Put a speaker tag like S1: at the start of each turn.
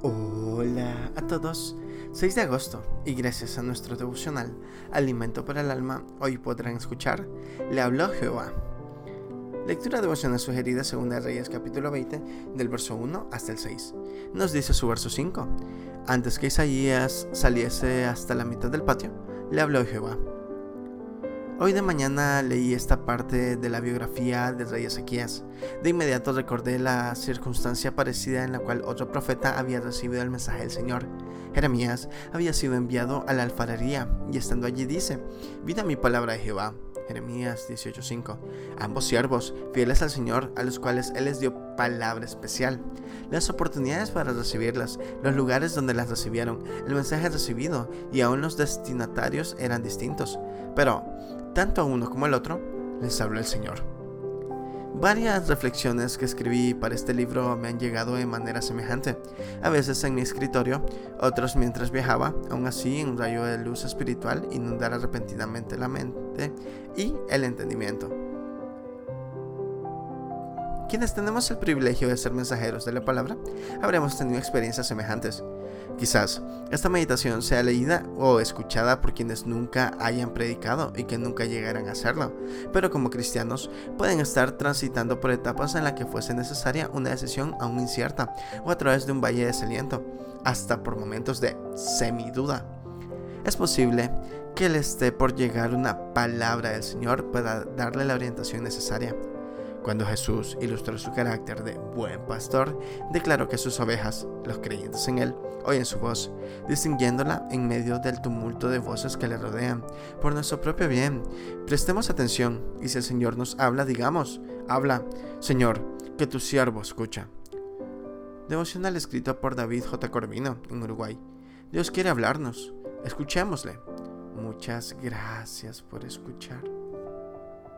S1: Hola a todos, 6 de agosto y gracias a nuestro devocional Alimento para el Alma, hoy podrán escuchar Le habló Jehová. Lectura devocional sugerida según Reyes capítulo 20 del verso 1 hasta el 6. Nos dice su verso 5. Antes que Isaías saliese hasta la mitad del patio, le habló Jehová. Hoy de mañana leí esta parte de la biografía del rey Ezequías. De inmediato recordé la circunstancia parecida en la cual otro profeta había recibido el mensaje del Señor. Jeremías había sido enviado a la alfarería y estando allí dice, vida mi palabra de Jehová. Jeremías 18:5. Ambos siervos, fieles al Señor, a los cuales Él les dio palabra especial. Las oportunidades para recibirlas, los lugares donde las recibieron, el mensaje recibido y aún los destinatarios eran distintos. Pero tanto a uno como al otro, les habló el Señor. Varias reflexiones que escribí para este libro me han llegado de manera semejante, a veces en mi escritorio, otros mientras viajaba, aún así un rayo de luz espiritual inundara repentinamente la mente y el entendimiento. Quienes tenemos el privilegio de ser mensajeros de la palabra, habremos tenido experiencias semejantes. Quizás esta meditación sea leída o escuchada por quienes nunca hayan predicado y que nunca llegaran a hacerlo, pero como cristianos pueden estar transitando por etapas en las que fuese necesaria una decisión aún incierta o a través de un valle de desaliento, hasta por momentos de semiduda. Es posible que le esté por llegar una palabra del Señor para darle la orientación necesaria. Cuando Jesús ilustró su carácter de buen pastor, declaró que sus ovejas, los creyentes en él, oyen su voz, distinguiéndola en medio del tumulto de voces que le rodean, por nuestro propio bien. Prestemos atención y si el Señor nos habla, digamos, habla, Señor, que tu siervo escucha. Devocional escrito por David J. Corvino, en Uruguay. Dios quiere hablarnos, escuchémosle. Muchas gracias por escuchar.